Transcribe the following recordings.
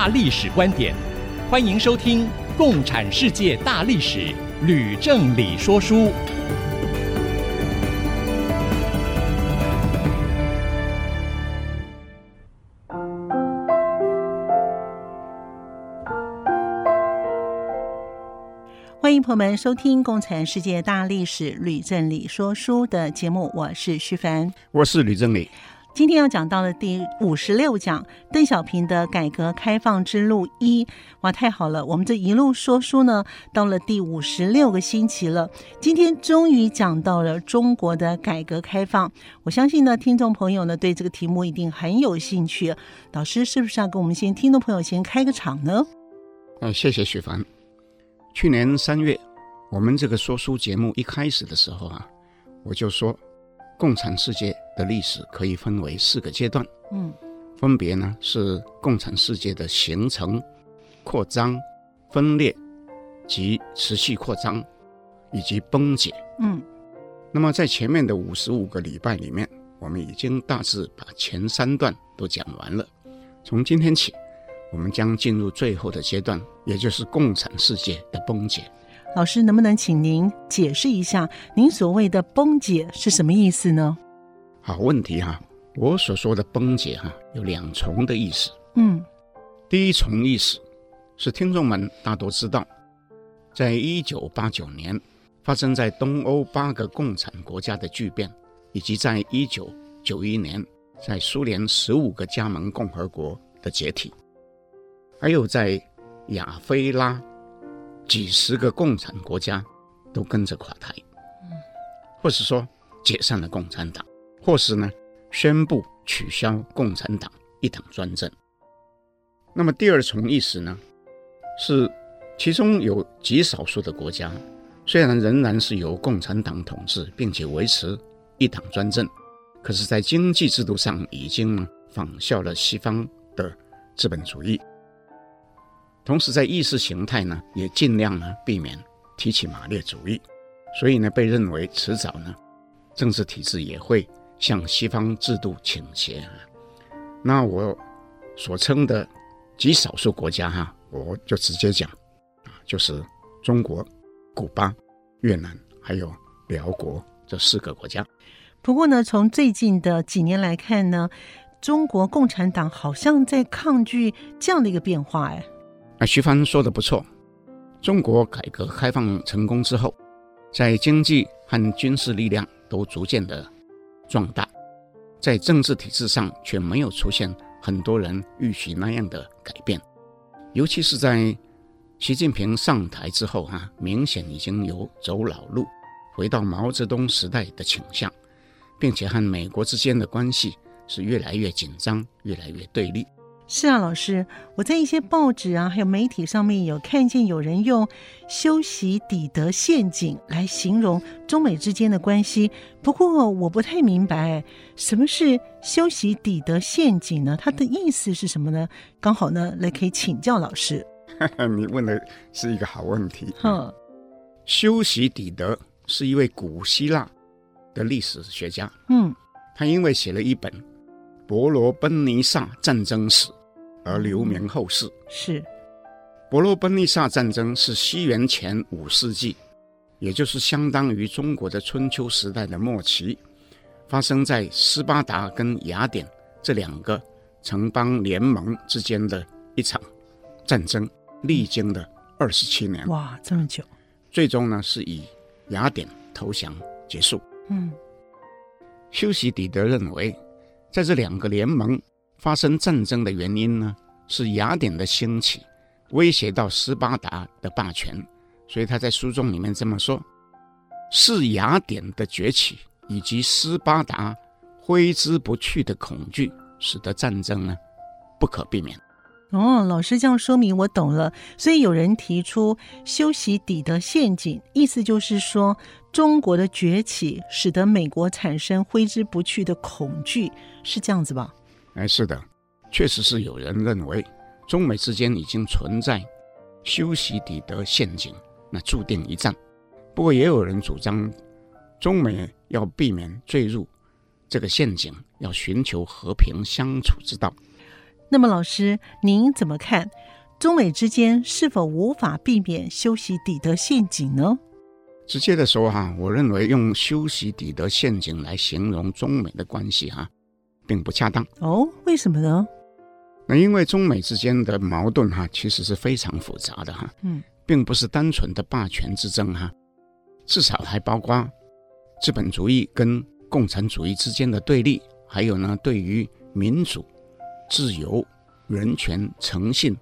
大历史观点，欢迎收听《共产世界大历史》，吕正理说书。欢迎朋友们收听《共产世界大历史》，吕正理说书的节目，我是徐凡，我是吕正理。今天要讲到的第五十六讲，邓小平的改革开放之路一，哇，太好了！我们这一路说书呢，到了第五十六个星期了。今天终于讲到了中国的改革开放，我相信呢，听众朋友呢对这个题目一定很有兴趣。老师是不是要跟我们先听众朋友先开个场呢？嗯，谢谢许凡。去年三月，我们这个说书节目一开始的时候啊，我就说。共产世界的历史可以分为四个阶段，嗯，分别呢是共产世界的形成、扩张、分裂及持续扩张，以及崩解，嗯。那么在前面的五十五个礼拜里面，我们已经大致把前三段都讲完了。从今天起，我们将进入最后的阶段，也就是共产世界的崩解。老师，能不能请您解释一下，您所谓的崩解是什么意思呢？好问题哈，我所说的崩解哈有两重的意思。嗯，第一重意思是听众们大多知道，在一九八九年发生在东欧八个共产国家的巨变，以及在一九九一年在苏联十五个加盟共和国的解体，还有在亚非拉。几十个共产国家都跟着垮台，或是说解散了共产党，或是呢宣布取消共产党一党专政。那么第二重意思呢，是其中有极少数的国家，虽然仍然是由共产党统治，并且维持一党专政，可是，在经济制度上已经仿效了西方的资本主义。同时，在意识形态呢，也尽量呢避免提起马列主义，所以呢，被认为迟早呢，政治体制也会向西方制度倾斜。那我所称的极少数国家哈，我就直接讲啊，就是中国、古巴、越南还有寮国这四个国家。不过呢，从最近的几年来看呢，中国共产党好像在抗拒这样的一个变化，哎。那徐帆说的不错，中国改革开放成功之后，在经济和军事力量都逐渐的壮大，在政治体制上却没有出现很多人预期那样的改变，尤其是在习近平上台之后，哈，明显已经有走老路，回到毛泽东时代的倾向，并且和美国之间的关系是越来越紧张，越来越对立。是啊，老师，我在一些报纸啊，还有媒体上面有看见有人用“修习底德陷阱”来形容中美之间的关系。不过我不太明白，什么是“修习底德陷阱”呢？它的意思是什么呢？刚好呢，来可以请教老师。你问的是一个好问题。哼，修习底德是一位古希腊的历史学家。嗯，他因为写了一本《伯罗奔尼撒战争史》。而留名后世。是，伯罗奔尼撒战争是西元前五世纪，也就是相当于中国的春秋时代的末期，发生在斯巴达跟雅典这两个城邦联盟之间的一场战争，历经了二十七年。哇，这么久！最终呢，是以雅典投降结束。嗯，修昔底德认为，在这两个联盟。发生战争的原因呢，是雅典的兴起威胁到斯巴达的霸权，所以他在书中里面这么说：是雅典的崛起以及斯巴达挥之不去的恐惧，使得战争呢不可避免。哦，老师这样说明我懂了。所以有人提出修昔底德陷阱，意思就是说中国的崛起使得美国产生挥之不去的恐惧，是这样子吧？哎，是的，确实是有人认为中美之间已经存在修昔底德陷阱，那注定一战。不过也有人主张中美要避免坠入这个陷阱，要寻求和平相处之道。那么，老师，您怎么看中美之间是否无法避免修昔底德陷阱呢？直接的说哈，我认为用修昔底德陷阱来形容中美的关系哈，并不恰当。哦，为什么呢？那因为中美之间的矛盾哈，其实是非常复杂的哈，嗯，并不是单纯的霸权之争哈，至少还包括资本主义跟共产主义之间的对立，还有呢，对于民主。自由、人权、诚信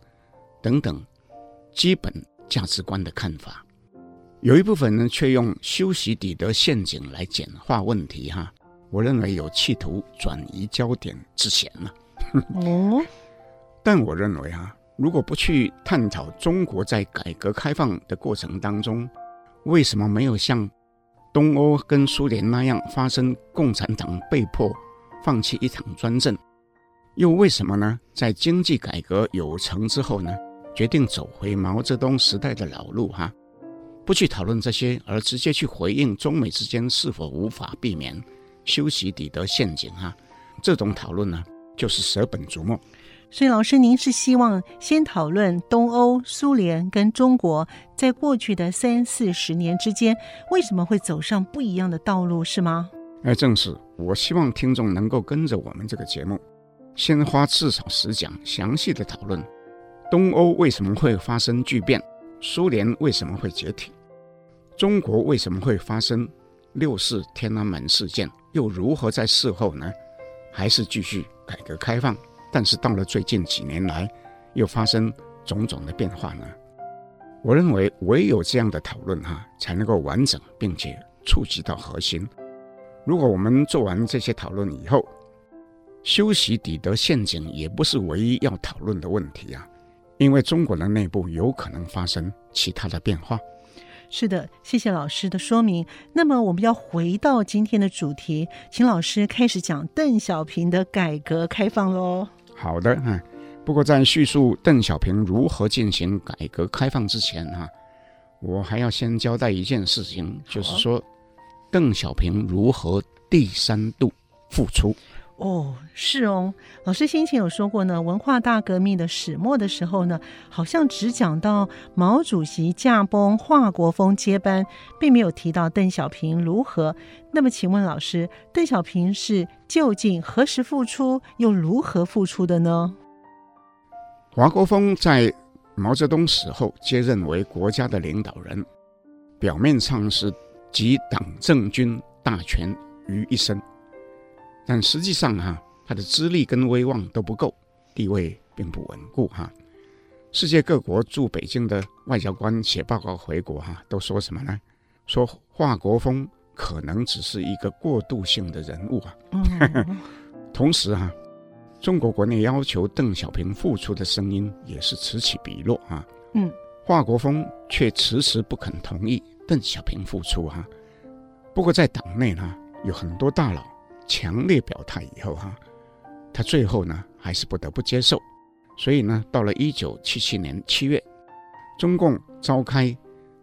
等等基本价值观的看法，有一部分呢，却用修昔底德陷阱来简化问题。哈，我认为有企图转移焦点之嫌了。哦，但我认为啊，如果不去探讨中国在改革开放的过程当中，为什么没有像东欧跟苏联那样发生共产党被迫放弃一党专政？又为什么呢？在经济改革有成之后呢，决定走回毛泽东时代的老路哈，不去讨论这些，而直接去回应中美之间是否无法避免修习底德陷阱哈，这种讨论呢，就是舍本逐末。所以，老师，您是希望先讨论东欧、苏联跟中国在过去的三四十年之间为什么会走上不一样的道路，是吗？哎，正是。我希望听众能够跟着我们这个节目。先花至少十讲，详细的讨论东欧为什么会发生巨变，苏联为什么会解体，中国为什么会发生六四天安门事件，又如何在事后呢，还是继续改革开放？但是到了最近几年来，又发生种种的变化呢？我认为唯有这样的讨论哈，才能够完整并且触及到核心。如果我们做完这些讨论以后，修习底德陷阱也不是唯一要讨论的问题啊，因为中国的内部有可能发生其他的变化。是的，谢谢老师的说明。那么我们要回到今天的主题，请老师开始讲邓小平的改革开放喽。好的，哈。不过在叙述邓小平如何进行改革开放之前，哈，我还要先交代一件事情，就是说邓小平如何第三度复出。哦，是哦，老师先前有说过呢，文化大革命的始末的时候呢，好像只讲到毛主席驾崩，华国锋接班，并没有提到邓小平如何。那么，请问老师，邓小平是究竟何时复出，又如何复出的呢？华国锋在毛泽东死后接任为国家的领导人，表面上是集党政军大权于一身。但实际上哈，他的资历跟威望都不够，地位并不稳固哈。世界各国驻北京的外交官写报告回国哈，都说什么呢？说华国锋可能只是一个过渡性的人物啊。同时哈，中国国内要求邓小平复出的声音也是此起彼落啊。嗯，华国锋却迟迟不肯同意邓小平复出哈。不过在党内呢，有很多大佬。强烈表态以后，哈，他最后呢还是不得不接受。所以呢，到了一九七七年七月，中共召开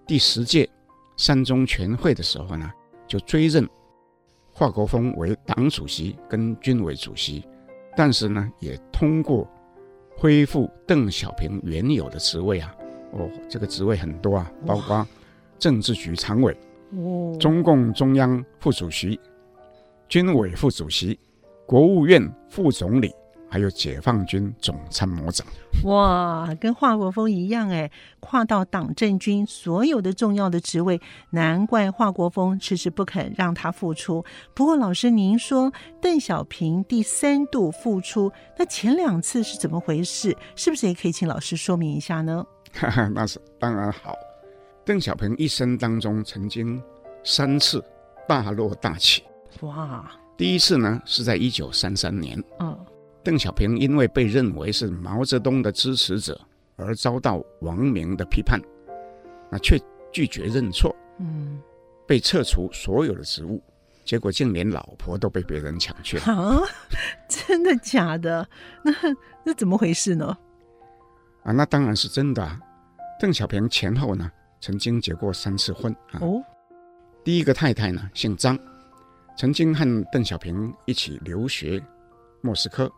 第十届三中全会的时候呢，就追认华国锋为党主席跟军委主席，但是呢，也通过恢复邓小平原有的职位啊。哦，这个职位很多啊，包括政治局常委、中共中央副主席。军委副主席、国务院副总理，还有解放军总参谋长。哇，跟华国锋一样哎，跨到党政军所有的重要的职位，难怪华国锋迟迟不肯让他复出。不过，老师您说邓小平第三度复出，那前两次是怎么回事？是不是也可以请老师说明一下呢？哈哈，那是当然好。邓小平一生当中曾经三次大落大起。哇，第一次呢是在一九三三年，嗯，邓小平因为被认为是毛泽东的支持者而遭到王明的批判，那却拒绝认错，嗯，被撤除所有的职务，结果竟连老婆都被别人抢去了。啊，真的假的？那那怎么回事呢？啊，那当然是真的啊。邓小平前后呢，曾经结过三次婚啊。哦，第一个太太呢，姓张，曾经和邓小平一起留学莫斯科。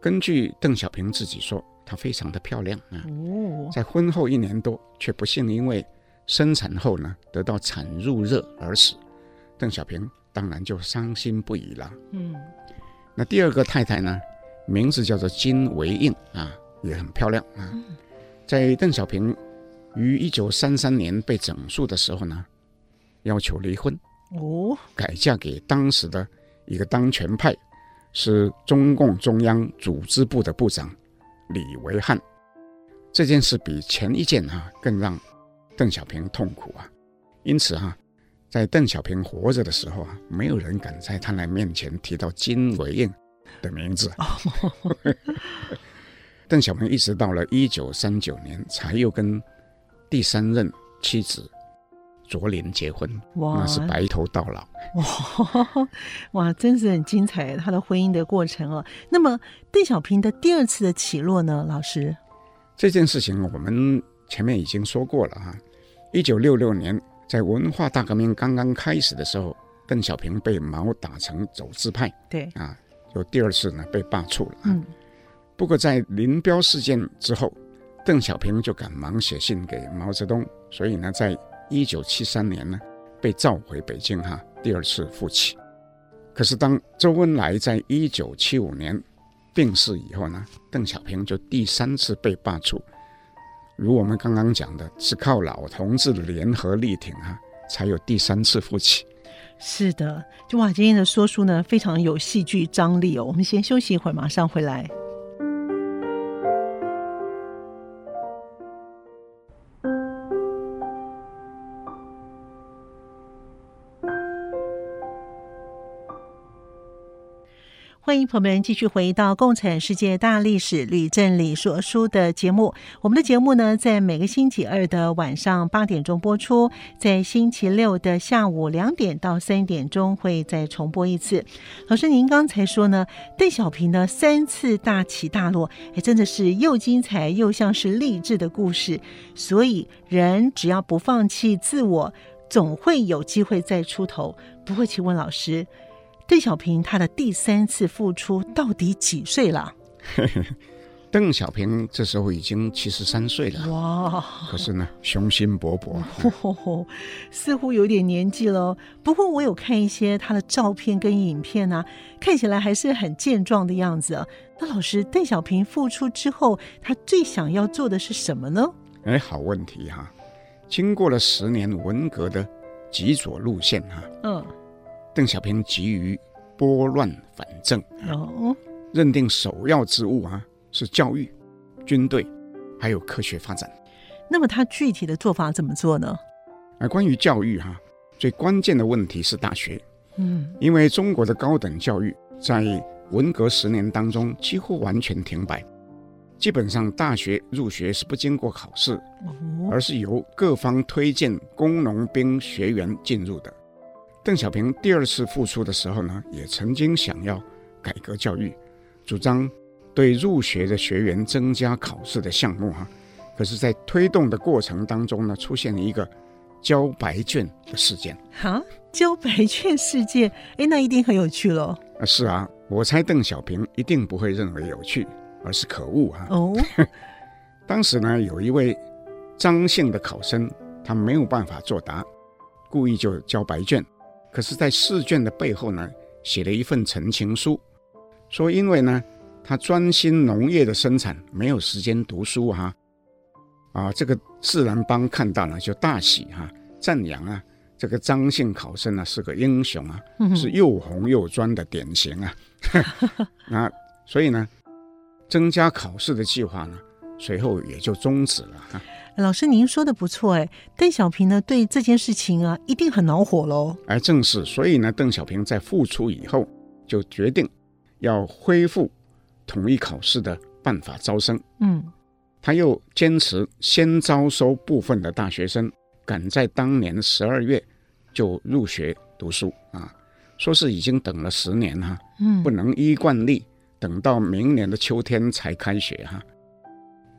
根据邓小平自己说，她非常的漂亮啊。哦，在婚后一年多，却不幸因为生产后呢得到产褥热而死。邓小平当然就伤心不已了。嗯，那第二个太太呢，名字叫做金维映啊，也很漂亮啊。在邓小平于一九三三年被整肃的时候呢，要求离婚，哦，改嫁给当时的一个当权派。是中共中央组织部的部长李维汉，这件事比前一件哈、啊、更让邓小平痛苦啊。因此哈、啊，在邓小平活着的时候啊，没有人敢在他那面前提到金维映的名字。邓小平一直到了一九三九年，才又跟第三任妻子。卓琳结婚，哇，那是白头到老。哇 哇，真是很精彩，他的婚姻的过程哦。那么邓小平的第二次的起落呢？老师，这件事情我们前面已经说过了哈。一九六六年，在文化大革命刚刚开始的时候，邓小平被毛打成走资派，对啊，就第二次呢被罢黜了。嗯，不过在林彪事件之后，邓小平就赶忙写信给毛泽东，所以呢在。一九七三年呢，被召回北京哈，第二次复起。可是当周恩来在一九七五年病逝以后呢，邓小平就第三次被罢黜。如我们刚刚讲的，是靠老同志联合力挺哈，才有第三次复起。是的，就哇，今天的说书呢，非常有戏剧张力哦。我们先休息一会儿，马上回来。欢迎朋友们继续回到《共产世界大历史吕正理说书》的节目。我们的节目呢，在每个星期二的晚上八点钟播出，在星期六的下午两点到三点钟会再重播一次。老师，您刚才说呢，邓小平的三次大起大落，哎，真的是又精彩又像是励志的故事。所以，人只要不放弃自我，总会有机会再出头。不会，请问老师。邓小平他的第三次复出到底几岁了？邓小平这时候已经七十三岁了。哇！可是呢，雄心勃勃，哦，似乎有点年纪了。不过我有看一些他的照片跟影片啊，看起来还是很健壮的样子。那老师，邓小平复出之后，他最想要做的是什么呢？哎，好问题哈！经过了十年文革的极左路线哈，嗯。邓小平急于拨乱反正，哦，认定首要之务啊是教育、军队，还有科学发展。那么他具体的做法怎么做呢？啊，关于教育哈、啊，最关键的问题是大学。嗯，因为中国的高等教育在文革十年当中几乎完全停摆，基本上大学入学是不经过考试，而是由各方推荐工农兵学员进入的。邓小平第二次复出的时候呢，也曾经想要改革教育，主张对入学的学员增加考试的项目哈。可是，在推动的过程当中呢，出现了一个交白卷的事件。哈，交白卷事件，哎，那一定很有趣喽。啊，是啊，我猜邓小平一定不会认为有趣，而是可恶啊。哦，当时呢，有一位张姓的考生，他没有办法作答，故意就交白卷。可是，在试卷的背后呢，写了一份陈情书，说因为呢，他专心农业的生产，没有时间读书哈、啊。啊，这个自然帮看到了就大喜哈、啊，赞扬啊，这个张姓考生呢是个英雄啊，是又红又专的典型啊。那 所以呢，增加考试的计划呢，随后也就终止了哈。老师，您说的不错哎，邓小平呢对这件事情啊一定很恼火喽。而，正是，所以呢，邓小平在复出以后就决定要恢复统一考试的办法招生。嗯，他又坚持先招收部分的大学生，赶在当年十二月就入学读书啊，说是已经等了十年哈，嗯，不能依惯例等到明年的秋天才开学哈。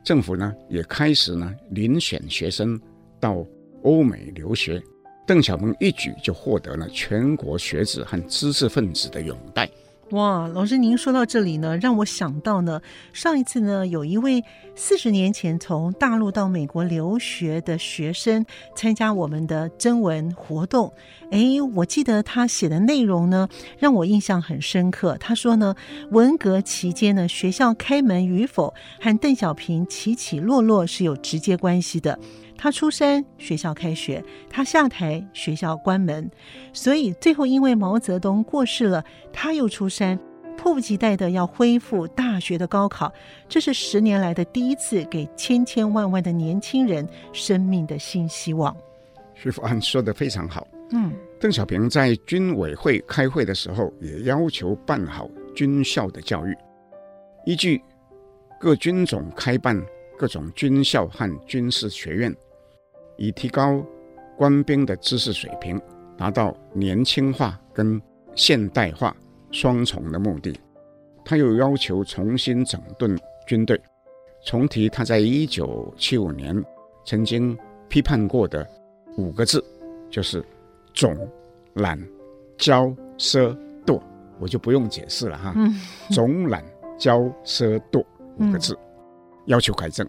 政府呢也开始呢遴选学生到欧美留学。邓小平一举就获得了全国学子和知识分子的拥戴。哇，老师，您说到这里呢，让我想到呢，上一次呢，有一位四十年前从大陆到美国留学的学生参加我们的征文活动。哎，我记得他写的内容呢，让我印象很深刻。他说呢，文革期间呢，学校开门与否和邓小平起起落落是有直接关系的。他出山，学校开学；他下台，学校关门。所以最后因为毛泽东过世了，他又出山，迫不及待的要恢复大学的高考。这是十年来的第一次，给千千万万的年轻人生命的新希望。徐福安说的非常好。嗯，邓小平在军委会开会的时候，也要求办好军校的教育，依据各军种开办各种军校和军事学院。以提高官兵的知识水平，达到年轻化跟现代化双重的目的。他又要求重新整顿军队，重提他在一九七五年曾经批判过的五个字，就是“总、懒骄、奢、惰”。我就不用解释了哈。嗯，总、懒骄、奢、惰五个字，要求改正。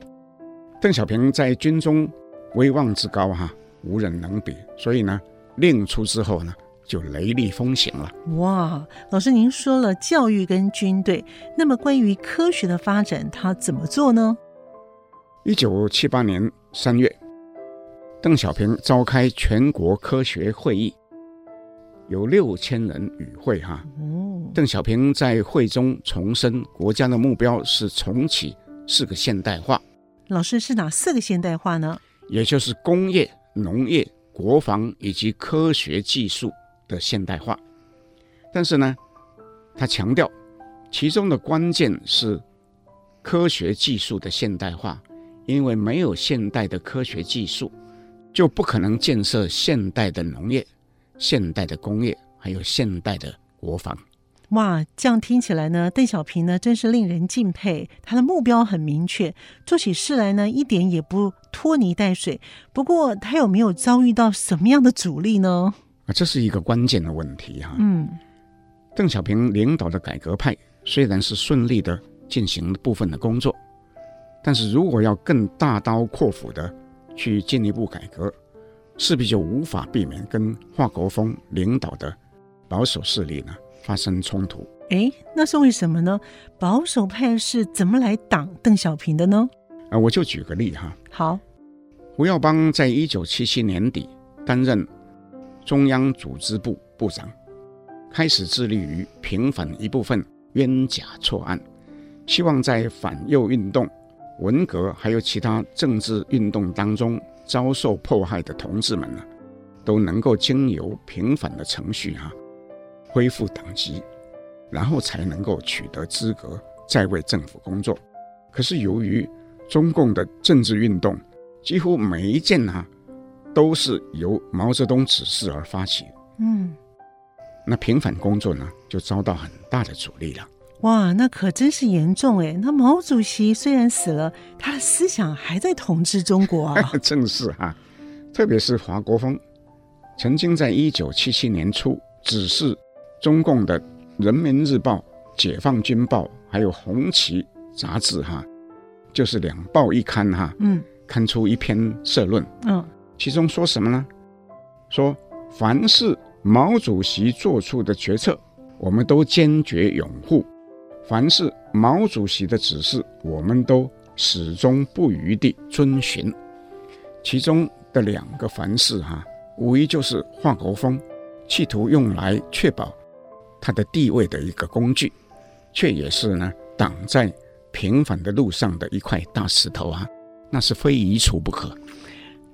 邓小平在军中。威望之高哈，无人能比。所以呢，令出之后呢，就雷厉风行了。哇，老师您说了教育跟军队，那么关于科学的发展，他怎么做呢？一九七八年三月，邓小平召开全国科学会议，有六千人与会哈。哦，邓小平在会中重申，国家的目标是重启四个现代化。老师是哪四个现代化呢？也就是工业、农业、国防以及科学技术的现代化，但是呢，他强调，其中的关键是科学技术的现代化，因为没有现代的科学技术，就不可能建设现代的农业、现代的工业，还有现代的国防。哇，这样听起来呢，邓小平呢真是令人敬佩。他的目标很明确，做起事来呢一点也不拖泥带水。不过，他有没有遭遇到什么样的阻力呢？啊，这是一个关键的问题哈。嗯，邓小平领导的改革派虽然是顺利的进行部分的工作，但是如果要更大刀阔斧的去进一步改革，势必就无法避免跟华国锋领导的保守势力呢。发生冲突，哎，那是为什么呢？保守派是怎么来挡邓小平的呢？啊，我就举个例哈。好，胡耀邦在一九七七年底担任中央组织部部长，开始致力于平反一部分冤假错案，希望在反右运动、文革还有其他政治运动当中遭受迫害的同志们呢，都能够经由平反的程序哈。恢复党籍，然后才能够取得资格再为政府工作。可是由于中共的政治运动几乎每一件呢、啊、都是由毛泽东指示而发起，嗯，那平反工作呢就遭到很大的阻力了。哇，那可真是严重哎！那毛主席虽然死了，他的思想还在统治中国啊。正是哈、啊，特别是华国锋曾经在一九七七年初指示。中共的《人民日报》、《解放军报》还有《红旗》杂志，哈，就是两报一刊，哈，嗯，刊出一篇社论，嗯，其中说什么呢？说凡是毛主席做出的决策，我们都坚决拥护；凡是毛主席的指示，我们都始终不渝地遵循。其中的两个“凡是”哈，无疑就是华国锋企图用来确保。他的地位的一个工具，却也是呢挡在平反的路上的一块大石头啊，那是非移除不可。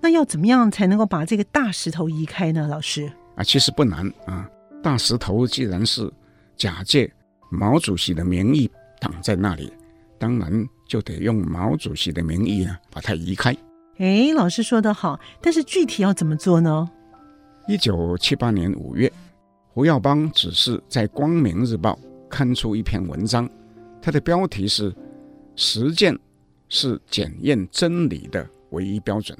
那要怎么样才能够把这个大石头移开呢？老师啊，其实不难啊。大石头既然是假借毛主席的名义挡在那里，当然就得用毛主席的名义啊，把它移开。哎，老师说得好，但是具体要怎么做呢？一九七八年五月，胡耀邦只是在《光明日报》刊出一篇文章，它的标题是“实践是检验真理的唯一标准”。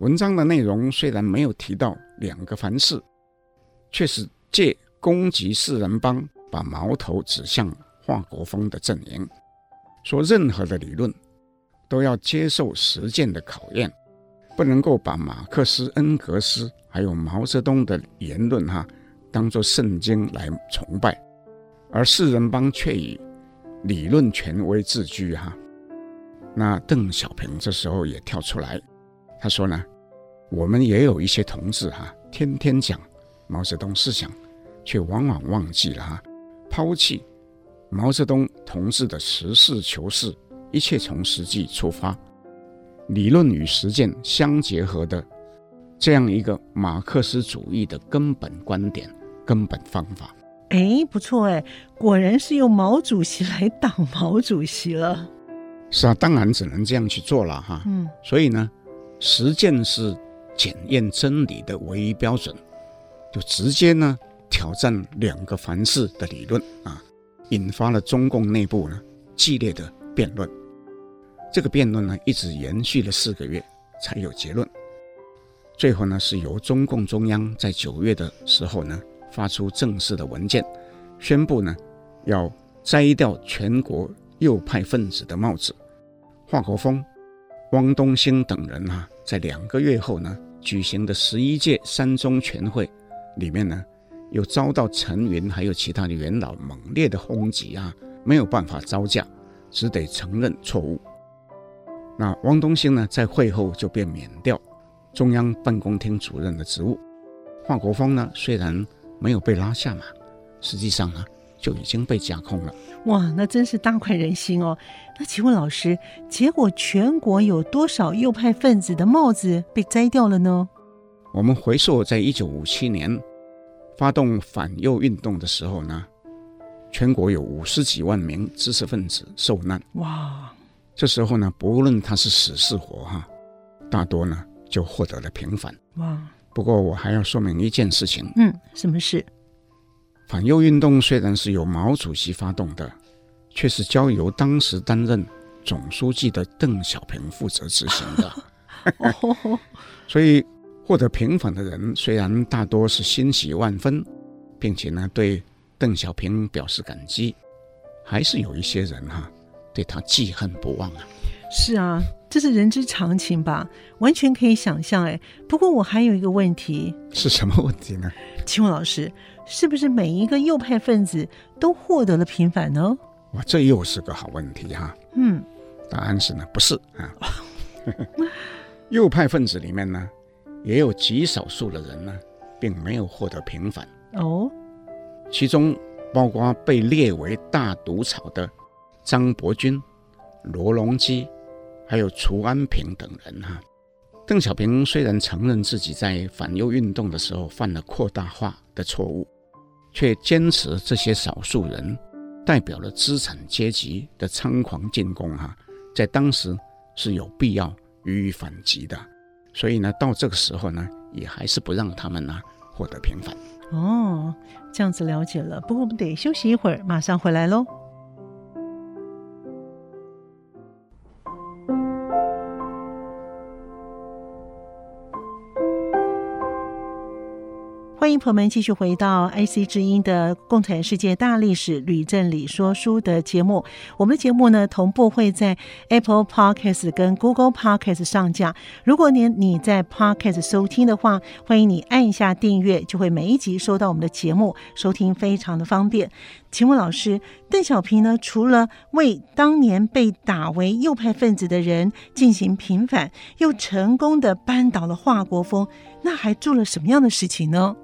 文章的内容虽然没有提到两个凡是，却是借攻击四人帮，把矛头指向华国锋的阵营，说任何的理论都要接受实践的考验，不能够把马克思、恩格斯还有毛泽东的言论哈当做圣经来崇拜，而四人帮却以理论权威自居哈。那邓小平这时候也跳出来。他说呢，我们也有一些同志哈，天天讲毛泽东思想，却往往忘记了哈，抛弃毛泽东同志的实事求是，一切从实际出发，理论与实践相结合的这样一个马克思主义的根本观点、根本方法。哎，不错哎，果然是用毛主席来挡毛主席了。是啊，当然只能这样去做了哈。嗯，所以呢。实践是检验真理的唯一标准，就直接呢挑战两个凡是的理论啊，引发了中共内部呢激烈的辩论。这个辩论呢一直延续了四个月才有结论。最后呢是由中共中央在九月的时候呢发出正式的文件，宣布呢要摘掉全国右派分子的帽子，华国锋。汪东兴等人啊，在两个月后呢举行的十一届三中全会里面呢，又遭到陈云还有其他的元老猛烈的轰击啊，没有办法招架，只得承认错误。那汪东兴呢，在会后就被免掉中央办公厅主任的职务。华国锋呢，虽然没有被拉下马，实际上呢。就已经被架空了。哇，那真是大快人心哦！那请问老师，结果全国有多少右派分子的帽子被摘掉了呢？我们回溯在一九五七年发动反右运动的时候呢，全国有五十几万名知识分子受难。哇，这时候呢，不论他是死是活哈，大多呢就获得了平反。哇，不过我还要说明一件事情。嗯，什么事？反右运动虽然是由毛主席发动的，却是交由当时担任总书记的邓小平负责执行的。所以获得平反的人虽然大多是欣喜万分，并且呢对邓小平表示感激，还是有一些人哈、啊、对他记恨不忘啊。是啊，这是人之常情吧，完全可以想象。哎，不过我还有一个问题，是什么问题呢？请问老师。是不是每一个右派分子都获得了平反呢？哇，这又是个好问题哈。嗯，答案是呢，不是啊。右派分子里面呢，也有极少数的人呢，并没有获得平反哦。其中包括被列为大毒草的张伯钧、罗隆基，还有楚安平等人哈。邓小平虽然承认自己在反右运动的时候犯了扩大化的错误。却坚持这些少数人代表了资产阶级的猖狂进攻，哈，在当时是有必要予以反击的。所以呢，到这个时候呢，也还是不让他们呢获得平反。哦，这样子了解了。不过我们得休息一会儿，马上回来喽。欢迎朋友们继续回到 IC 之音的《共产世界大历史吕正理说书》的节目。我们的节目呢，同步会在 Apple Podcast 跟 Google Podcast 上架。如果您你在 Podcast 收听的话，欢迎你按一下订阅，就会每一集收到我们的节目，收听非常的方便。请问老师，邓小平呢，除了为当年被打为右派分子的人进行平反，又成功的扳倒了华国锋，那还做了什么样的事情呢？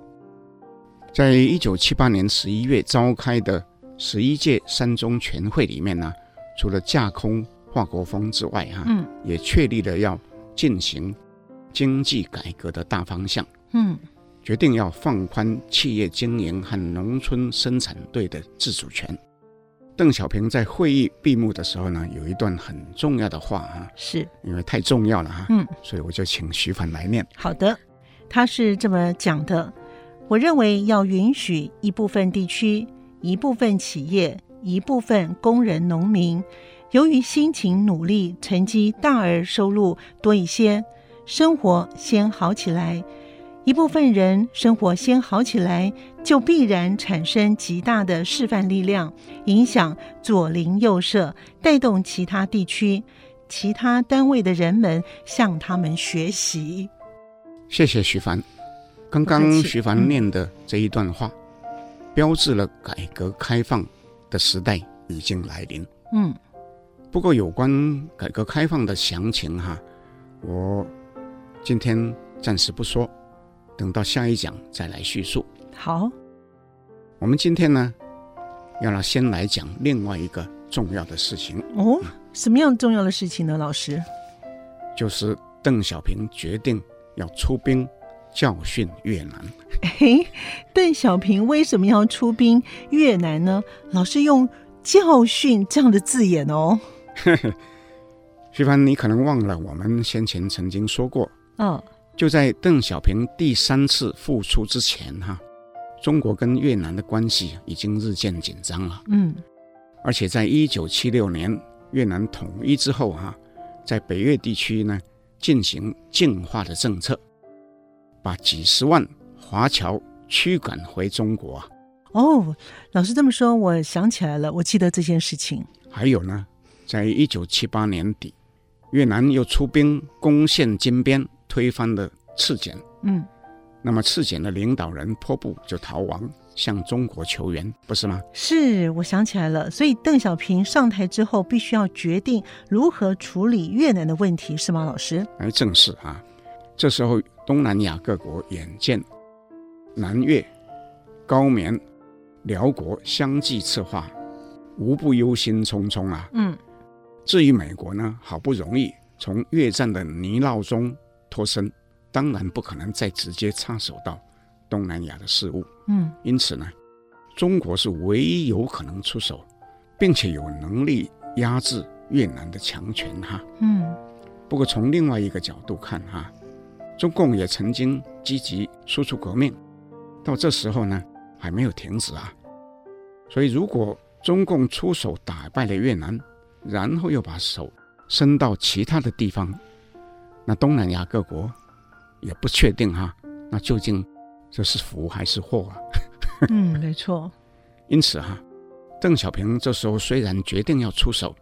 在一九七八年十一月召开的十一届三中全会里面呢，除了架空华国锋之外，哈，嗯，也确立了要进行经济改革的大方向，嗯，决定要放宽企业经营和农村生产队的自主权，邓小平在会议闭幕的时候呢，有一段很重要的话啊，是。因为太重要了哈，嗯，所以我就请徐凡来念。好的，他是这么讲的：我认为要允许一部分地区、一部分企业、一部分工人、农民，由于辛勤努力，成绩大而收入多一些，生活先好起来。一部分人生活先好起来，就必然产生极大的示范力量，影响左邻右舍，带动其他地区、其他单位的人们向他们学习。谢谢徐凡。刚刚徐凡念的这一段话，嗯、标志了改革开放的时代已经来临。嗯，不过有关改革开放的详情哈，我今天暂时不说。等到下一讲再来叙述。好，我们今天呢，要来先来讲另外一个重要的事情。哦，什么样重要的事情呢？老师，就是邓小平决定要出兵教训越南。哎，邓小平为什么要出兵越南呢？老是用教训这样的字眼哦。徐帆，你可能忘了，我们先前曾经说过。哦。就在邓小平第三次复出之前，哈，中国跟越南的关系已经日渐紧张了。嗯，而且在一九七六年越南统一之后，哈，在北越地区呢进行净化的政策，把几十万华侨驱赶回中国。哦，老师这么说，我想起来了，我记得这件事情。还有呢，在一九七八年底，越南又出兵攻陷金边。推翻了赤柬，嗯，那么赤柬的领导人坡布就逃亡，向中国求援，不是吗？是，我想起来了。所以邓小平上台之后，必须要决定如何处理越南的问题，是吗，老师？哎，正是啊。这时候，东南亚各国眼见南越、高棉、寮国相继策划，无不忧心忡忡啊。嗯。至于美国呢，好不容易从越战的泥淖中。脱身，当然不可能再直接插手到东南亚的事务。嗯，因此呢，中国是唯一有可能出手，并且有能力压制越南的强权哈。嗯，不过从另外一个角度看哈，中共也曾经积极输出革命，到这时候呢还没有停止啊。所以如果中共出手打败了越南，然后又把手伸到其他的地方。那东南亚各国也不确定哈，那究竟这是福还是祸啊？嗯，没错。因此哈，邓小平这时候虽然决定要出手，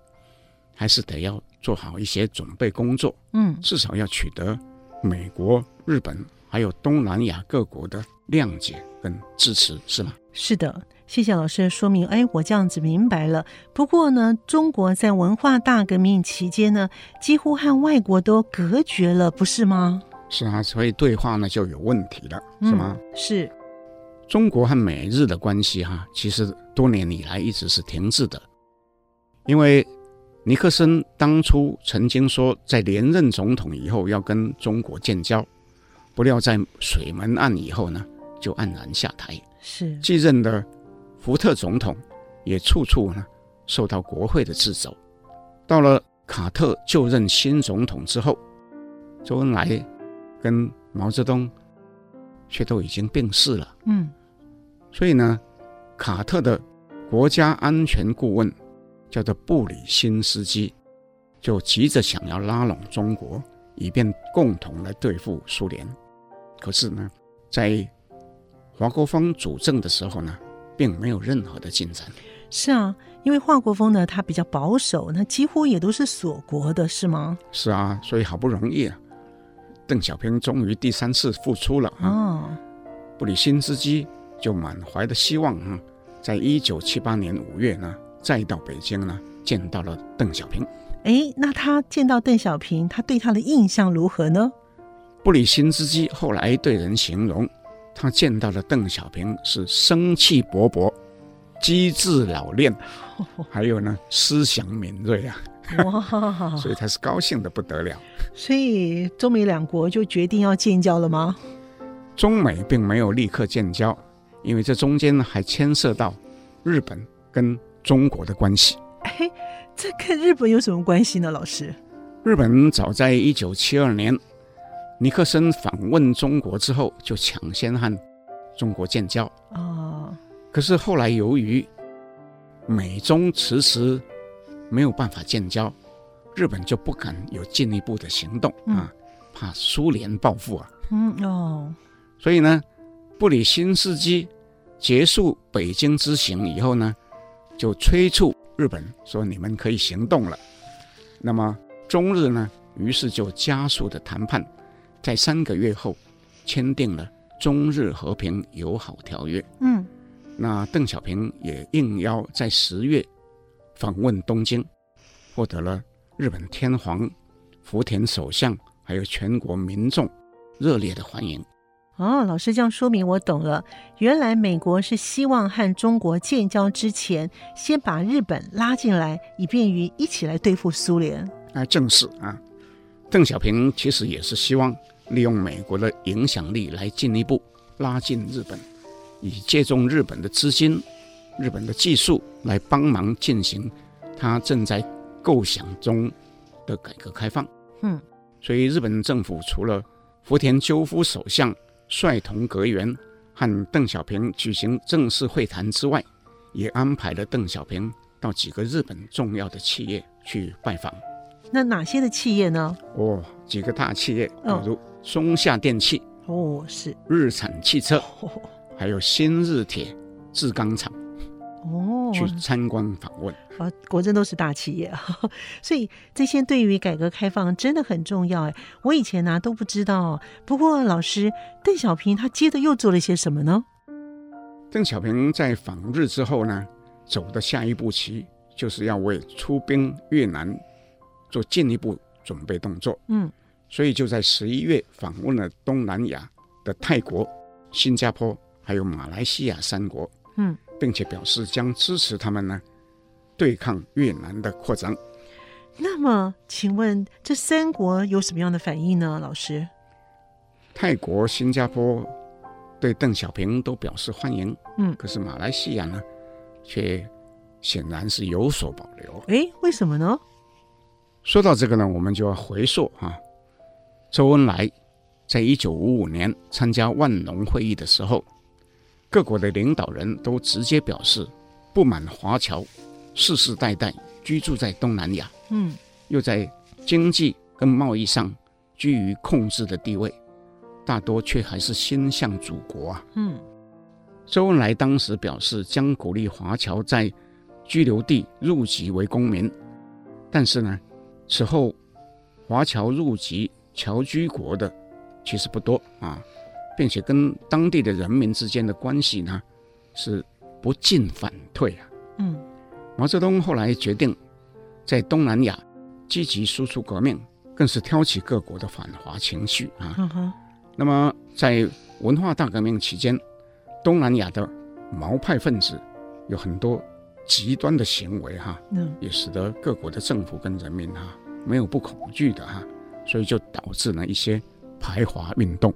还是得要做好一些准备工作。嗯，至少要取得美国、日本还有东南亚各国的谅解跟支持，是吗？是的。谢谢老师的说明，哎，我这样子明白了。不过呢，中国在文化大革命期间呢，几乎和外国都隔绝了，不是吗？是啊，所以对话呢就有问题了，是吗？嗯，是。中国和美日的关系哈，其实多年以来一直是停滞的，因为尼克森当初曾经说，在连任总统以后要跟中国建交，不料在水门案以后呢，就黯然下台。是继任的。福特总统也处处呢受到国会的掣肘。到了卡特就任新总统之后，周恩来跟毛泽东却都已经病逝了。嗯，所以呢，卡特的国家安全顾问叫做布里辛斯基，就急着想要拉拢中国，以便共同来对付苏联。可是呢，在华国锋主政的时候呢，并没有任何的进展。是啊，因为华国锋呢，他比较保守，那几乎也都是锁国的，是吗？是啊，所以好不容易啊，邓小平终于第三次复出了啊。哦，布里辛斯基就满怀的希望啊，在一九七八年五月呢，再到北京呢，见到了邓小平。哎，那他见到邓小平，他对他的印象如何呢？布里辛斯基后来对人形容。他见到的邓小平是生气勃勃、机智老练，还有呢思想敏锐啊！哇，所以他是高兴的不得了。所以中美两国就决定要建交了吗？中美并没有立刻建交，因为这中间还牵涉到日本跟中国的关系。哎，这跟日本有什么关系呢？老师，日本早在一九七二年尼克森访问中国之后，就抢先和中国建交。哦，可是后来由于美中迟迟没有办法建交，日本就不敢有进一步的行动啊，怕苏联报复啊。嗯哦，所以呢，布里新斯基结束北京之行以后呢，就催促日本说：“你们可以行动了。”那么中日呢，于是就加速的谈判，在三个月后签订了中日和平友好条约。嗯，那邓小平也应邀在十月访问东京，获得了日本天皇、福田首相还有全国民众热烈的欢迎。哦，老师这样说明我懂了。原来美国是希望和中国建交之前，先把日本拉进来，以便于一起来对付苏联。那，正是啊。邓小平其实也是希望利用美国的影响力来进一步拉近日本，以借重日本的资金、日本的技术来帮忙进行他正在构想中的改革开放。嗯，所以日本政府除了福田赳夫首相率同阁员和邓小平举行正式会谈之外，也安排了邓小平到几个日本重要的企业去拜访。那哪些的企业呢？哦，几个大企业，比如松下电器，哦，是日产汽车，哦，还有新日铁制钢厂。哦，去参观访问啊，果真都是大企业，所以这些对于改革开放真的很重要哎。我以前呢、啊、都不知道，不过老师邓小平他接着又做了些什么呢？邓小平在访日之后呢，走的下一步棋就是要为出兵越南做进一步准备动作。嗯，所以就在十一月访问了东南亚的泰国、新加坡还有马来西亚三国。嗯。并且表示将支持他们呢，对抗越南的扩张。那么，请问这三国有什么样的反应呢？老师，泰国、新加坡对邓小平都表示欢迎。嗯，可是马来西亚呢，却显然是有所保留。哎，为什么呢？说到这个呢，我们就要回溯啊，周恩来在一九五五年参加万隆会议的时候。各国的领导人都直接表示不满华侨世世代代居住在东南亚，嗯，又在经济跟贸易上居于控制的地位，大多却还是心向祖国啊。嗯，周恩来当时表示将鼓励华侨在居留地入籍为公民，但是呢，此后华侨入籍侨居国的其实不多啊。并且跟当地的人民之间的关系呢，是不进反退啊。嗯，毛泽东后来决定在东南亚积极输出革命，更是挑起各国的反华情绪啊。嗯。那么在文化大革命期间，东南亚的毛派分子有很多极端的行为哈，嗯，也使得各国的政府跟人民哈没有不恐惧的哈，所以就导致了一些排华运动。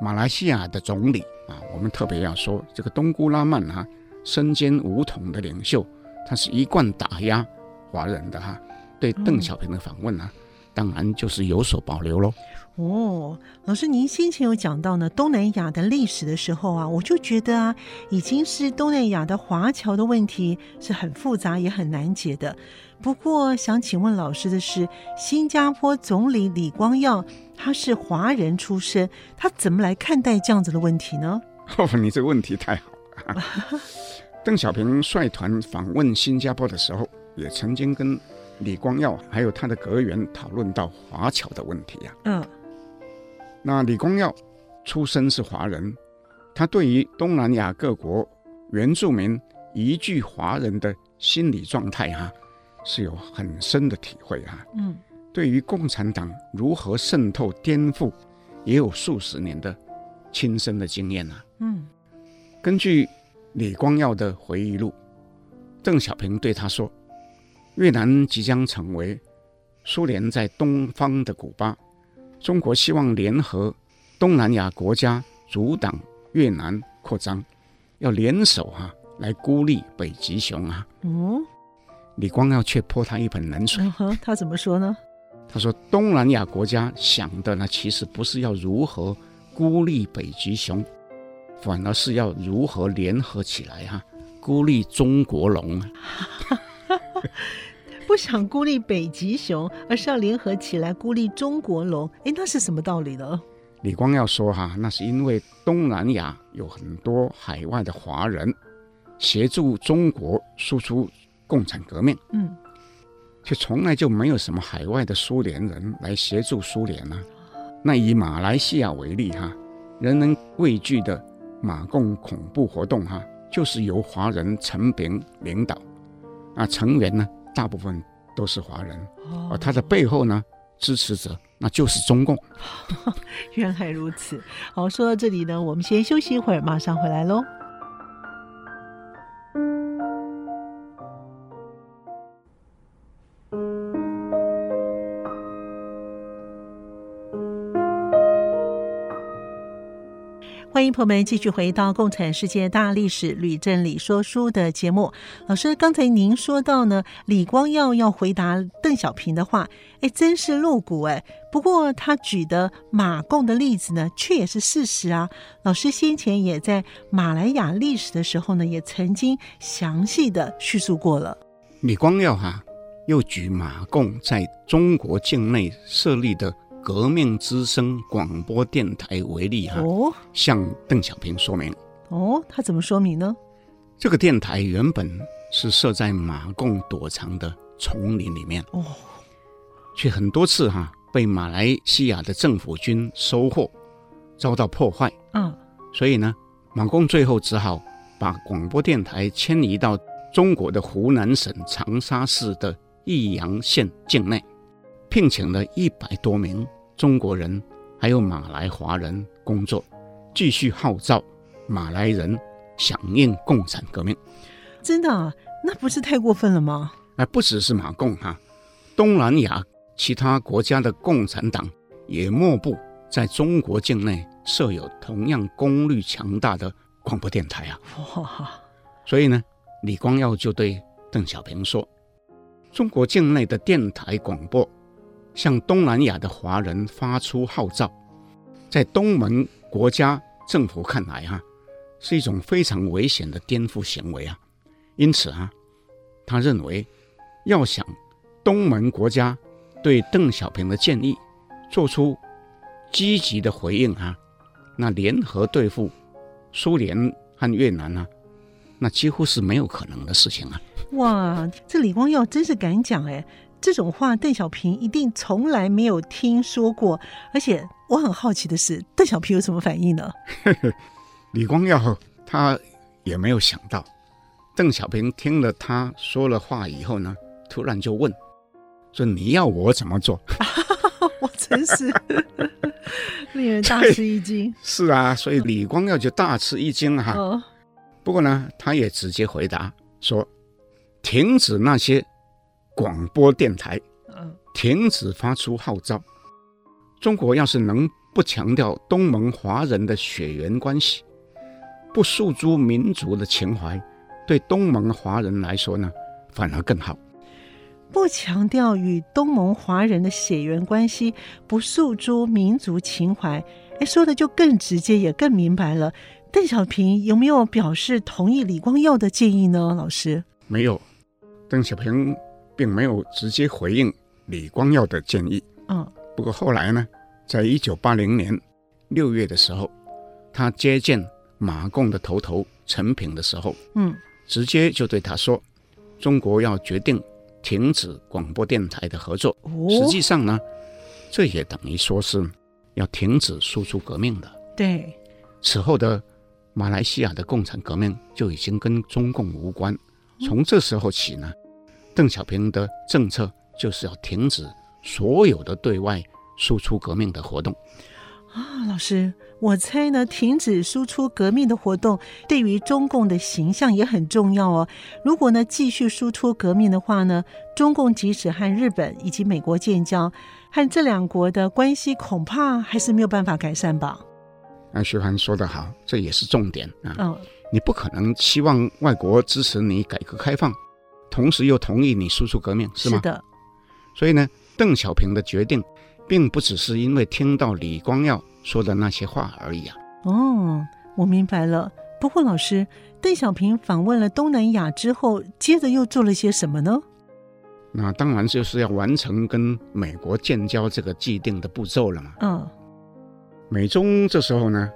马来西亚的总理啊，我们特别要说这个东姑拉曼哈、啊，身兼五统的领袖，他是一贯打压华人的哈、啊，对邓小平的访问呢、啊，当然就是有所保留喽。哦，老师，您先前有讲到呢，东南亚的历史的时候啊，我就觉得啊，已经是东南亚的华侨的问题是很复杂也很难解的。不过，想请问老师的是，新加坡总理李光耀他是华人出身，他怎么来看待这样子的问题呢？哦，你这个问题太好了。邓小平率团访问新加坡的时候，也曾经跟李光耀还有他的阁员讨论到华侨的问题呀、啊。嗯。那李光耀出身是华人，他对于东南亚各国原住民移居华人的心理状态哈、啊，是有很深的体会哈、啊。嗯，对于共产党如何渗透颠覆，也有数十年的亲身的经验啊。嗯，根据李光耀的回忆录，邓小平对他说：“越南即将成为苏联在东方的古巴。”中国希望联合东南亚国家阻挡越南扩张，要联手哈、啊、来孤立北极熊啊。哦，李光耀却泼他一盆冷水。嗯。他怎么说呢？他说：“东南亚国家想的呢，其实不是要如何孤立北极熊，反而是要如何联合起来哈、啊，孤立中国龙。不想孤立北极熊，而是要联合起来孤立中国龙。哎，那是什么道理呢？”李光耀说：“哈，那是因为东南亚有很多海外的华人协助中国输出共产革命。”嗯。却从来就没有什么海外的苏联人来协助苏联啊。那以马来西亚为例哈，人人畏惧的马共恐怖活动哈，就是由华人陈平领导，啊，成员呢大部分都是华人，而他的背后呢支持者那就是中共。原来如此。好，说到这里呢，我们先休息一会儿，马上回来喽。欢迎朋友们继续回到《共产世界大历史吕正理说书》的节目。老师，刚才您说到呢，李光耀要回答邓小平的话，哎，真是露骨哎。不过他举的马共的例子呢，却也是事实啊。老师先前也在马来亚历史的时候呢，也曾经详细的叙述过了。李光耀哈，又举马共在中国境内设立的。革命之声广播电台为例哈，哦，向邓小平说明哦，他怎么说明呢？这个电台原本是设在马共躲藏的丛林里面哦，却很多次哈被马来西亚的政府军收获，遭到破坏。嗯，所以呢，马共最后只好把广播电台迁移到中国的湖南省长沙市的益阳县境内，聘请了一百多名。中国人还有马来华人工作，继续号召马来人响应共产革命。真的啊？那不是太过分了吗？哎，不只是马共哈，东南亚其他国家的共产党也莫不在中国境内设有同样功率强大的广播电台啊。哇！所以呢，李光耀就对邓小平说：“中国境内的电台广播。”向东南亚的华人发出号召，在东盟国家政府看来，哈，是一种非常危险的颠覆行为啊。因此啊，他认为要想东盟国家对邓小平的建议做出积极的回应啊，那联合对付苏联和越南啊，那几乎是没有可能的事情啊。哇，这李光耀真是敢讲哎。这种话，邓小平一定从来没有听说过。而且我很好奇的是，邓小平有什么反应呢？李光耀他也没有想到，邓小平听了他说了话以后呢，突然就问说：“你要我怎么做？” 我真是 令人大吃一惊。是啊，所以李光耀就大吃一惊哈。哦、不过呢，他也直接回答说：“停止那些。”广播电台，停止发出号召。中国要是能不强调东盟华人的血缘关系，不诉诸民族的情怀，对东盟华人来说呢，反而更好。不强调与东盟华人的血缘关系，不诉诸民族情怀，哎，说的就更直接，也更明白了。邓小平有没有表示同意李光耀的建议呢？老师，没有。邓小平。并没有直接回应李光耀的建议。嗯，不过后来呢，在一九八零年六月的时候，他接见马共的头头陈平的时候，嗯，直接就对他说：“中国要决定停止广播电台的合作。哦，实际上呢，这也等于说是要停止输出革命的。对，此后的马来西亚的共产革命就已经跟中共无关。从这时候起呢。”邓小平的政策就是要停止所有的对外输出革命的活动啊，老师，我猜呢，停止输出革命的活动对于中共的形象也很重要哦。如果呢继续输出革命的话呢，中共即使和日本以及美国建交，和这两国的关系恐怕还是没有办法改善吧？啊，徐帆说得好，这也是重点啊。嗯，你不可能期望外国支持你改革开放，同时又同意你输出革命，是吗？是的。所以呢，邓小平的决定，并不只是因为听到李光耀说的那些话而已啊。哦，我明白了。不过老师，邓小平访问了东南亚之后，接着又做了些什么呢？那当然就是要完成跟美国建交这个既定的步骤了嘛。嗯，美中这时候呢，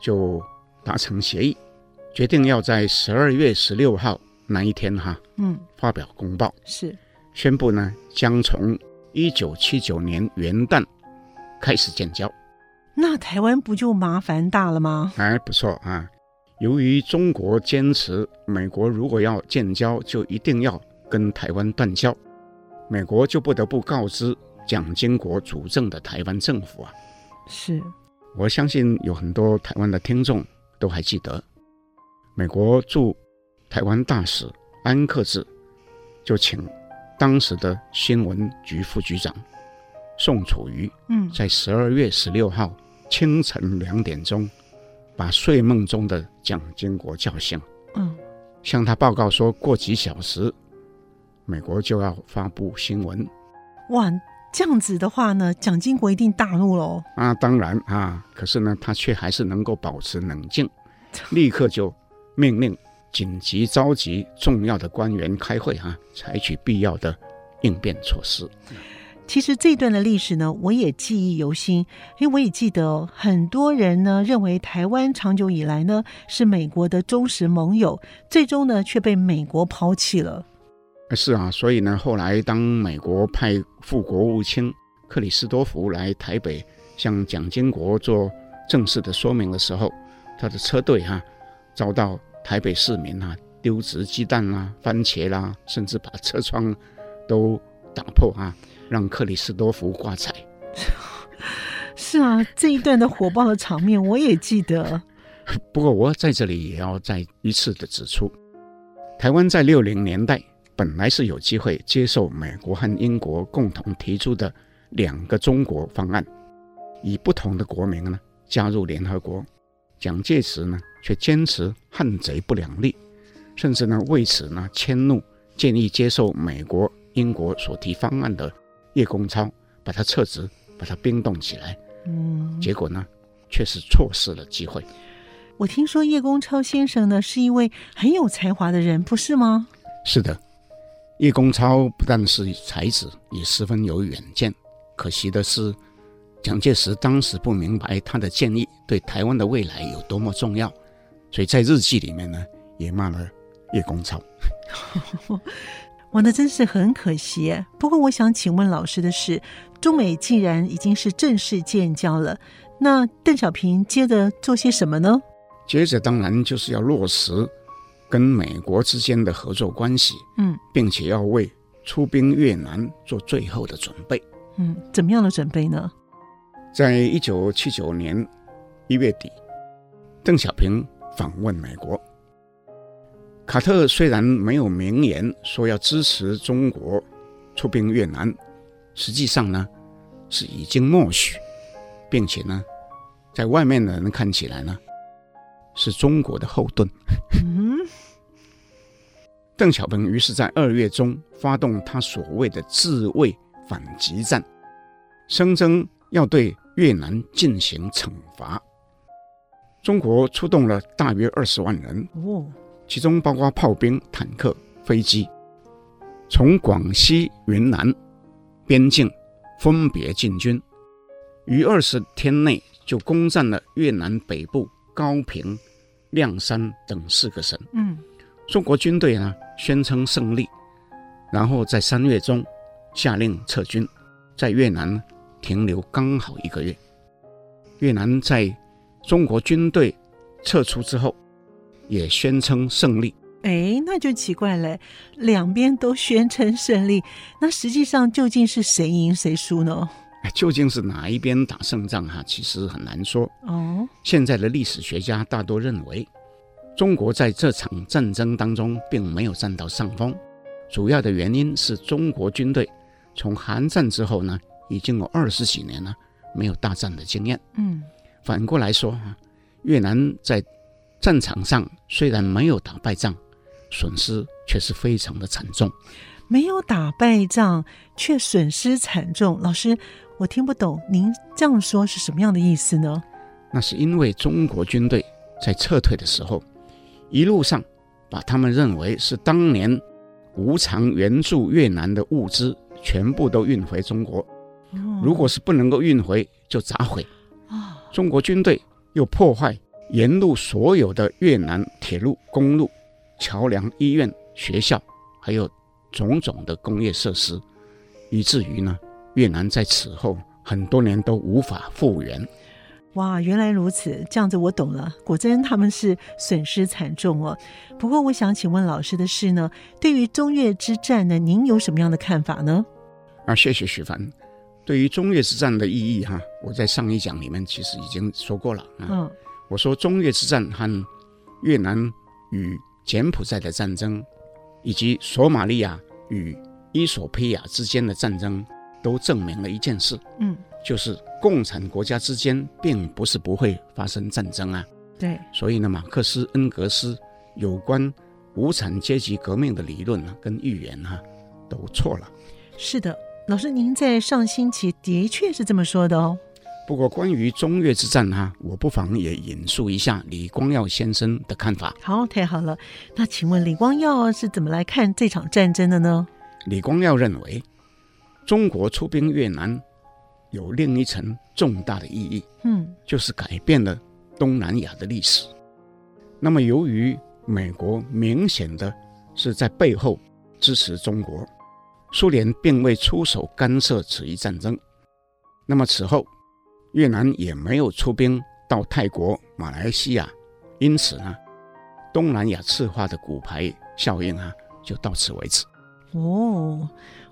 就达成协议，决定要在十二月十六号那一天哈，嗯，发表公报，是宣布呢，将从一九七九年元旦开始建交。那台湾不就麻烦大了吗？哎，不错啊。由于中国坚持，美国如果要建交，就一定要跟台湾断交，美国就不得不告知蒋经国主政的台湾政府啊。是，我相信有很多台湾的听众都还记得，美国驻台湾大使安克志就请当时的新闻局副局长宋楚瑜，嗯，在十二月十六号清晨两点钟。把睡梦中的蒋经国叫醒，嗯，向他报告说，过几小时，美国就要发布新闻。哇，这样子的话呢，蒋经国一定大怒喽。啊，当然啊，可是呢，他却还是能够保持冷静，立刻就命令紧急召集重要的官员开会，哈，采取必要的应变措施。其实这段的历史呢，我也记忆犹新，因为我也记得很多人呢认为台湾长久以来呢是美国的忠实盟友，最终呢却被美国抛弃了。是啊，所以呢，后来当美国派副国务卿克里斯多福来台北向蒋经国做正式的说明的时候，他的车队哈、啊、遭到台北市民啊丢掷鸡蛋啦、啊、番茄啦、啊，甚至把车窗都打破啊。让克里斯多福挂彩，是啊，这一段的火爆的场面我也记得。不过我在这里也要再一次的指出，台湾在六零年代本来是有机会接受美国和英国共同提出的两个中国方案，以不同的国名呢加入联合国。蒋介石呢却坚持汉贼不两立，甚至呢为此呢迁怒建议接受美国、英国所提方案的。叶公超把他撤职，把他冰冻起来，嗯，结果呢，却是错失了机会。我听说叶公超先生呢是一位很有才华的人，不是吗？是的，叶公超不但是才子，也十分有远见。可惜的是，蒋介石当时不明白他的建议对台湾的未来有多么重要，所以在日记里面呢，也骂了叶公超。哇，那真是很可惜。不过，我想请问老师的是，中美既然已经是正式建交了，那邓小平接着做些什么呢？接着当然就是要落实跟美国之间的合作关系，嗯，并且要为出兵越南做最后的准备。嗯，怎么样的准备呢？在一九七九年一月底，邓小平访问美国。卡特虽然没有明言说要支持中国出兵越南，实际上呢是已经默许，并且呢，在外面的人看起来呢是中国的后盾。嗯、邓小平于是在二月中发动他所谓的自卫反击战，声称要对越南进行惩罚。中国出动了大约二十万人。哦其中包括炮兵、坦克、飞机，从广西、云南边境分别进军，于二十天内就攻占了越南北部高平、谅山等四个省。嗯，中国军队呢宣称胜利，然后在三月中下令撤军，在越南停留刚好一个月。越南在中国军队撤出之后。也宣称胜利，哎，那就奇怪了，两边都宣称胜利，那实际上究竟是谁赢谁输呢？究竟是哪一边打胜仗？哈，其实很难说。哦，现在的历史学家大多认为，中国在这场战争当中并没有占到上风，主要的原因是中国军队从韩战之后呢，已经有二十几年了没有大战的经验。嗯，反过来说哈，越南在战场上虽然没有打败仗，损失却是非常的惨重。没有打败仗，却损失惨重。老师，我听不懂，您这样说是什么样的意思呢？那是因为中国军队在撤退的时候，一路上把他们认为是当年无偿援助越南的物资全部都运回中国。如果是不能够运回，就砸毁。中国军队又破坏沿路所有的越南铁路、公路、桥梁、医院、学校，还有。种种的工业设施，以至于呢，越南在此后很多年都无法复原。哇，原来如此，这样子我懂了。果真他们是损失惨重哦。不过我想请问老师的是呢，对于中越之战呢，您有什么样的看法呢？啊，谢谢徐凡。对于中越之战的意义哈，我在上一讲里面其实已经说过了。啊、嗯，我说中越之战和越南与柬埔寨的战争。以及索马利亚与伊索比亚之间的战争，都证明了一件事，嗯，就是共产国家之间并不是不会发生战争啊。对，所以呢，马克思、恩格斯有关无产阶级革命的理论呢，跟预言哈，都错了。是的，老师，您在上星期的确是这么说的哦。不过，关于中越之战哈，我不妨也引述一下李光耀先生的看法。好，太好了。那请问李光耀是怎么来看这场战争的呢？李光耀认为，中国出兵越南有另一层重大的意义，嗯，就是改变了东南亚的历史。那么，由于美国明显的是在背后支持中国，苏联并未出手干涉此一战争。那么此后。越南也没有出兵到泰国、马来西亚，因此呢，东南亚赤化的骨牌效应啊，就到此为止。哦。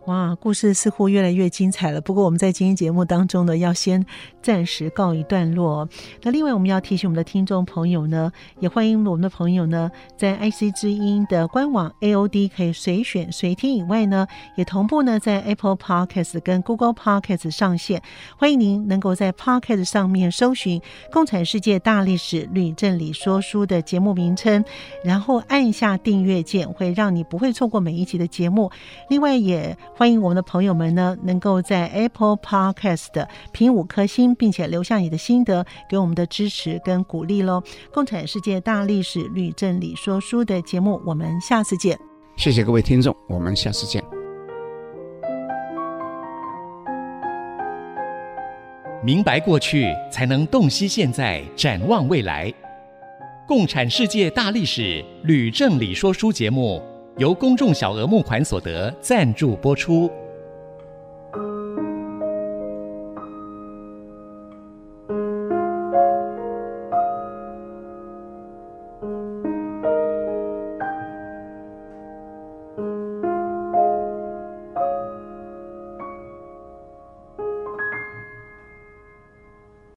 哇，故事似乎越来越精彩了。不过我们在今天节目当中呢，要先暂时告一段落。那另外我们要提醒我们的听众朋友呢，也欢迎我们的朋友呢，在 IC 之音的官网 AOD 可以随选随听以外呢，也同步呢在 Apple Podcast 跟 Google Podcast 上线。欢迎您能够在 Podcast 上面搜寻《共产世界大历史吕正理说书》的节目名称，然后按下订阅键，会让你不会错过每一集的节目。另外也欢迎我们的朋友们呢，能够在 Apple Podcast 评五颗星，并且留下你的心得，给我们的支持跟鼓励喽。共产世界大历史吕正理说书的节目，我们下次见。谢谢各位听众，我们下次见。明白过去，才能洞悉现在，展望未来。共产世界大历史吕正理说书节目。由公众小额募款所得赞助播出。